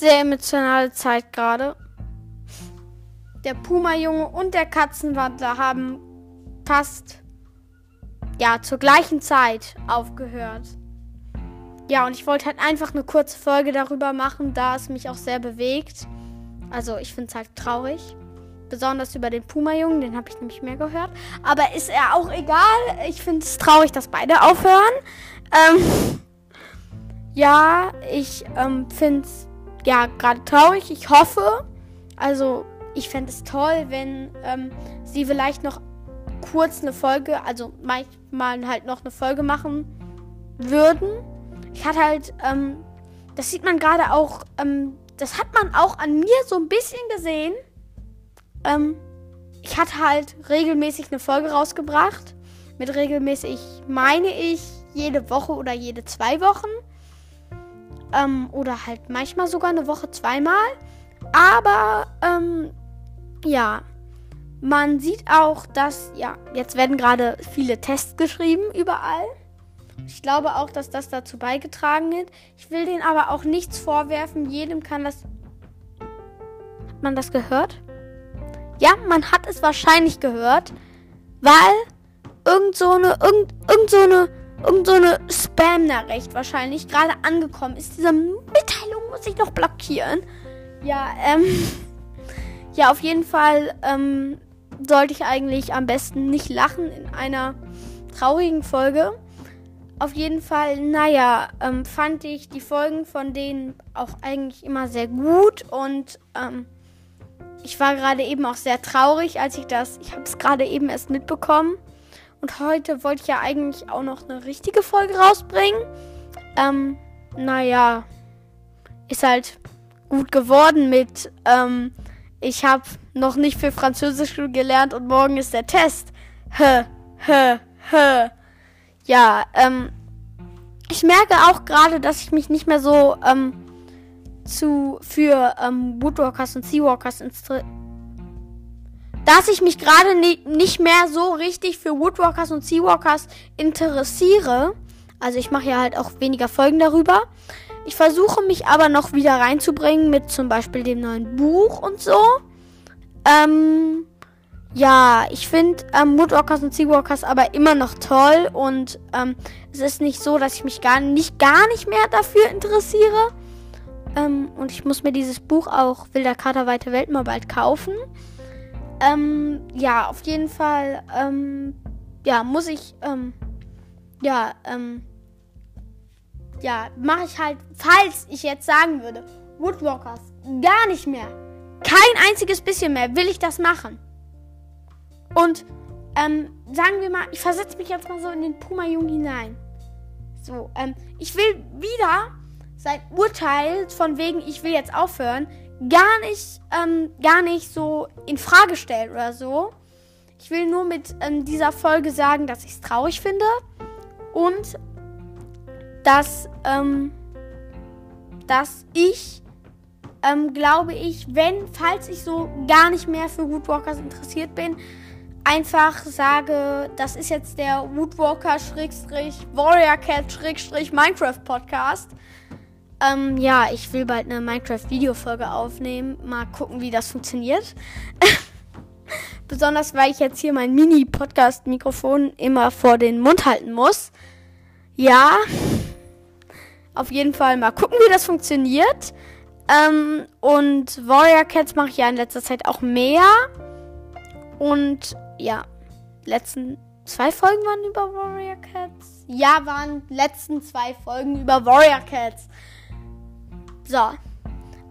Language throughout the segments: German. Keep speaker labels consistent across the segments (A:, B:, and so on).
A: sehr emotionale Zeit gerade. Der Puma-Junge und der Katzenwandler haben fast ja zur gleichen Zeit aufgehört. Ja, und ich wollte halt einfach eine kurze Folge darüber machen, da es mich auch sehr bewegt. Also ich finde es halt traurig. Besonders über den Puma-Jungen, den habe ich nämlich mehr gehört. Aber ist er auch egal. Ich finde es traurig, dass beide aufhören. Ähm, ja, ich ähm, finde es ja gerade traurig. Ich hoffe, also ich fände es toll, wenn ähm, sie vielleicht noch kurz eine Folge, also manchmal halt noch eine Folge machen würden. Ich hatte halt, ähm, das sieht man gerade auch, ähm, das hat man auch an mir so ein bisschen gesehen. Ähm, ich hatte halt regelmäßig eine Folge rausgebracht. Mit regelmäßig meine ich jede Woche oder jede zwei Wochen. Ähm, oder halt manchmal sogar eine Woche zweimal. Aber ähm, ja, man sieht auch, dass, ja, jetzt werden gerade viele Tests geschrieben überall. Ich glaube auch, dass das dazu beigetragen hat. Ich will denen aber auch nichts vorwerfen. Jedem kann das. Hat man das gehört? Ja, man hat es wahrscheinlich gehört, weil irgend so eine, irgend, irgend so eine, irgend so eine Spam-Nachricht wahrscheinlich gerade angekommen ist. Diese Mitteilung muss ich noch blockieren. Ja, ähm. Ja, auf jeden Fall ähm, sollte ich eigentlich am besten nicht lachen in einer traurigen Folge. Auf jeden Fall, naja, ähm, fand ich die Folgen von denen auch eigentlich immer sehr gut und ähm, ich war gerade eben auch sehr traurig, als ich das, ich habe es gerade eben erst mitbekommen und heute wollte ich ja eigentlich auch noch eine richtige Folge rausbringen. Ähm, naja, ist halt gut geworden mit, ähm, ich habe noch nicht für Französisch gelernt und morgen ist der Test. Hä, hä, hä. Ja, ähm, ich merke auch gerade, dass ich mich nicht mehr so ähm, zu für ähm, Woodwalkers und Seawalkers dass ich mich gerade ni nicht mehr so richtig für Woodwalkers und Seawalkers interessiere. Also ich mache ja halt auch weniger Folgen darüber. Ich versuche mich aber noch wieder reinzubringen mit zum Beispiel dem neuen Buch und so. Ähm, ja, ich finde ähm, Woodwalkers und Seawalkers aber immer noch toll und ähm, es ist nicht so, dass ich mich gar nicht, gar nicht mehr dafür interessiere. Ähm, und ich muss mir dieses Buch auch Wilder Kater Weite Welt mal bald kaufen. Ähm, ja, auf jeden Fall, ähm, ja, muss ich, ähm, ja, ähm, ja, mache ich halt, falls ich jetzt sagen würde, Woodwalkers, gar nicht mehr. Kein einziges bisschen mehr will ich das machen. Und ähm, sagen wir mal, ich versetze mich jetzt mal so in den Puma-Jungen hinein. So, ähm, ich will wieder sein Urteil von wegen, ich will jetzt aufhören, gar nicht, ähm, gar nicht so in Frage stellen oder so. Ich will nur mit ähm, dieser Folge sagen, dass ich es traurig finde und dass, ähm, dass ich, ähm, glaube ich, wenn, falls ich so gar nicht mehr für Woodwalkers interessiert bin, einfach sage, das ist jetzt der Woodwalker-Warrior Cat-Minecraft Podcast. Ähm, ja, ich will bald eine Minecraft-Videofolge aufnehmen. Mal gucken, wie das funktioniert. Besonders, weil ich jetzt hier mein Mini-Podcast-Mikrofon immer vor den Mund halten muss. Ja, auf jeden Fall mal gucken, wie das funktioniert. Ähm, und Warrior Cats mache ich ja in letzter Zeit auch mehr. Und ja, letzten zwei Folgen waren über Warrior Cats. Ja, waren letzten zwei Folgen über Warrior Cats. So.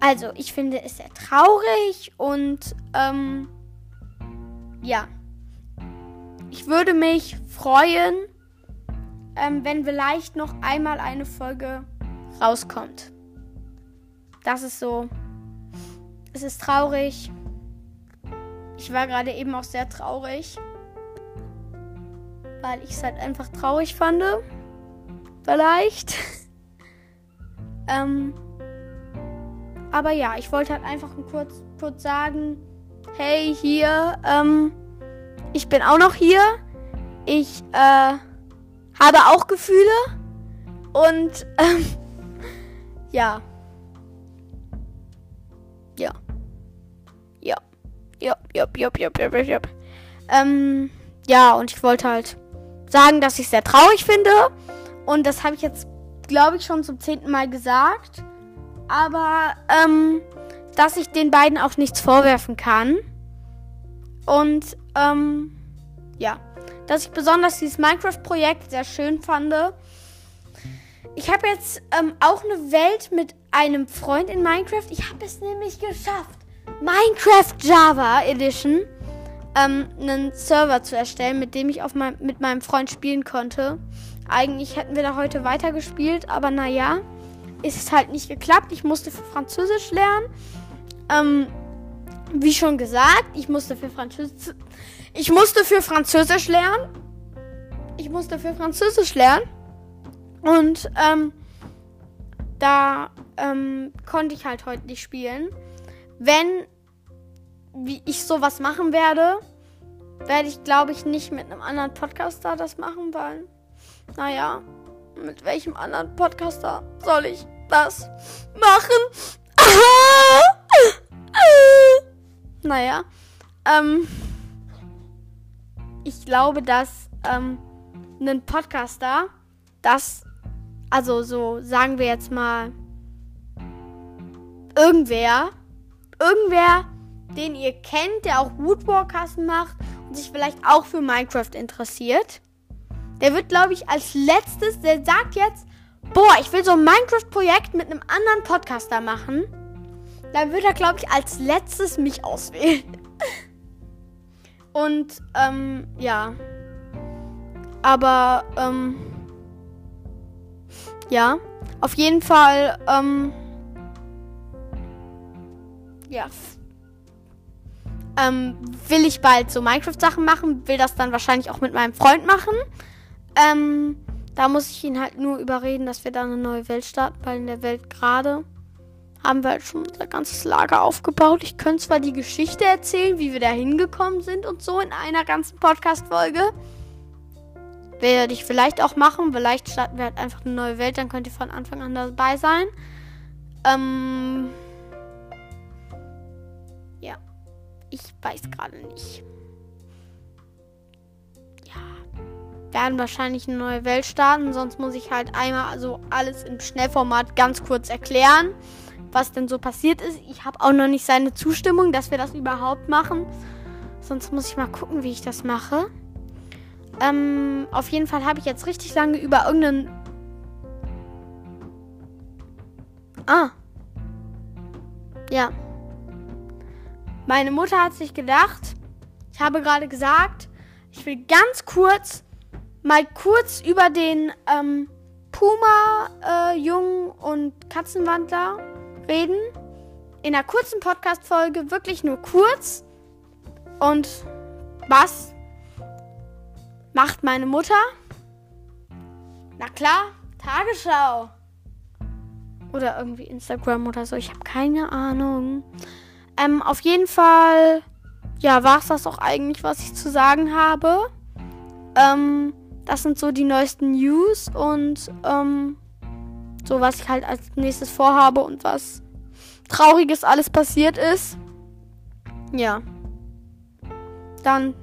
A: Also, ich finde es sehr traurig und ähm, ja. Ich würde mich freuen, ähm, wenn vielleicht noch einmal eine Folge rauskommt. Das ist so. Es ist traurig. Ich war gerade eben auch sehr traurig. Weil ich es halt einfach traurig fand. Vielleicht. ähm. Aber ja, ich wollte halt einfach kurz, kurz sagen, hey, hier, ähm, ich bin auch noch hier. Ich, äh, habe auch Gefühle. Und, ähm, ja. Ja. Ja. Ja, ja, ja, ja, ja, ja, ja. Ähm, ja, und ich wollte halt sagen, dass ich es sehr traurig finde. Und das habe ich jetzt, glaube ich, schon zum zehnten Mal gesagt. Aber, ähm, dass ich den beiden auch nichts vorwerfen kann. Und, ähm, ja. Dass ich besonders dieses Minecraft-Projekt sehr schön fand. Ich habe jetzt ähm, auch eine Welt mit einem Freund in Minecraft. Ich habe es nämlich geschafft, Minecraft Java Edition ähm, einen Server zu erstellen, mit dem ich auf mein, mit meinem Freund spielen konnte. Eigentlich hätten wir da heute weitergespielt, aber naja, ist halt nicht geklappt. Ich musste für Französisch lernen. Ähm, wie schon gesagt, ich musste für Französisch. Ich musste für Französisch lernen. Ich musste für Französisch lernen. Und ähm, da ähm, konnte ich halt heute nicht spielen. Wenn wie ich sowas machen werde, werde ich, glaube ich, nicht mit einem anderen Podcaster das machen, weil, naja, mit welchem anderen Podcaster soll ich das machen? naja, ähm, ich glaube, dass ähm, ein Podcaster, das, also so sagen wir jetzt mal, irgendwer, irgendwer, den ihr kennt, der auch Woodwalkers macht und sich vielleicht auch für Minecraft interessiert. Der wird, glaube ich, als letztes, der sagt jetzt, boah, ich will so ein Minecraft-Projekt mit einem anderen Podcaster machen. Dann wird er, glaube ich, als letztes mich auswählen. Und, ähm, ja. Aber, ähm, ja. Auf jeden Fall, ähm, ja, ähm, will ich bald so Minecraft-Sachen machen, will das dann wahrscheinlich auch mit meinem Freund machen. Ähm, da muss ich ihn halt nur überreden, dass wir da eine neue Welt starten, weil in der Welt gerade haben wir halt schon unser ganzes Lager aufgebaut. Ich könnte zwar die Geschichte erzählen, wie wir da hingekommen sind und so in einer ganzen Podcast-Folge. Werde ich vielleicht auch machen. Vielleicht starten wir halt einfach eine neue Welt, dann könnt ihr von Anfang an dabei sein. Ähm. Ja. Ich weiß gerade nicht. Werden wahrscheinlich eine neue Welt starten. Sonst muss ich halt einmal also alles im Schnellformat ganz kurz erklären, was denn so passiert ist. Ich habe auch noch nicht seine Zustimmung, dass wir das überhaupt machen. Sonst muss ich mal gucken, wie ich das mache. Ähm, auf jeden Fall habe ich jetzt richtig lange über irgendeinen. Ah. Ja. Meine Mutter hat sich gedacht, ich habe gerade gesagt, ich will ganz kurz, mal kurz über den ähm, Puma, äh, Jungen und Katzenwandler reden. In einer kurzen Podcast-Folge, wirklich nur kurz. Und was macht meine Mutter? Na klar, Tagesschau. Oder irgendwie Instagram oder so. Ich habe keine Ahnung. Ähm, auf jeden Fall, ja, war es das auch eigentlich, was ich zu sagen habe. Ähm, das sind so die neuesten News und ähm, so, was ich halt als nächstes vorhabe und was Trauriges alles passiert ist. Ja. Dann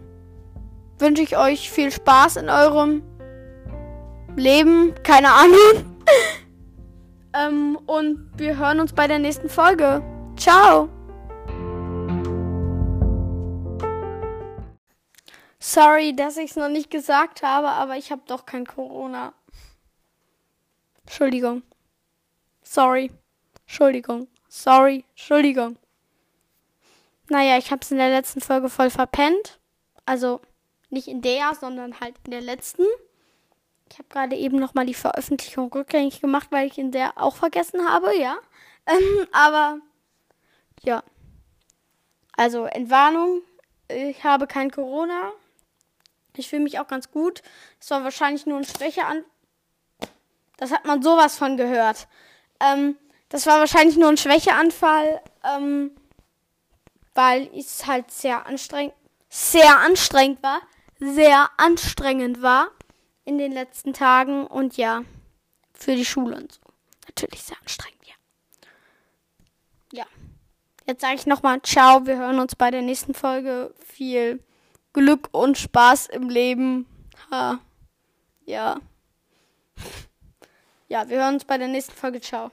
A: wünsche ich euch viel Spaß in eurem Leben. Keine Ahnung. ähm, und wir hören uns bei der nächsten Folge. Ciao. Sorry, dass ich es noch nicht gesagt habe, aber ich habe doch kein Corona. Entschuldigung. Sorry. Entschuldigung. Sorry. Entschuldigung. Naja, ich habe es in der letzten Folge voll verpennt. Also nicht in der, sondern halt in der letzten. Ich habe gerade eben nochmal die Veröffentlichung rückgängig gemacht, weil ich in der auch vergessen habe, ja. Ähm, aber ja. Also Entwarnung. Ich habe kein Corona. Ich fühle mich auch ganz gut. Es war wahrscheinlich nur ein Schwächean. Das hat man sowas von gehört. Ähm, das war wahrscheinlich nur ein Schwächeanfall, ähm, weil es halt sehr anstrengend, sehr anstrengend war, sehr anstrengend war in den letzten Tagen und ja, für die Schule und so. Natürlich sehr anstrengend, ja. Ja. Jetzt sage ich nochmal Ciao. Wir hören uns bei der nächsten Folge. Viel Glück und Spaß im Leben. Ha. Ja. Ja, wir hören uns bei der nächsten Folge. Ciao.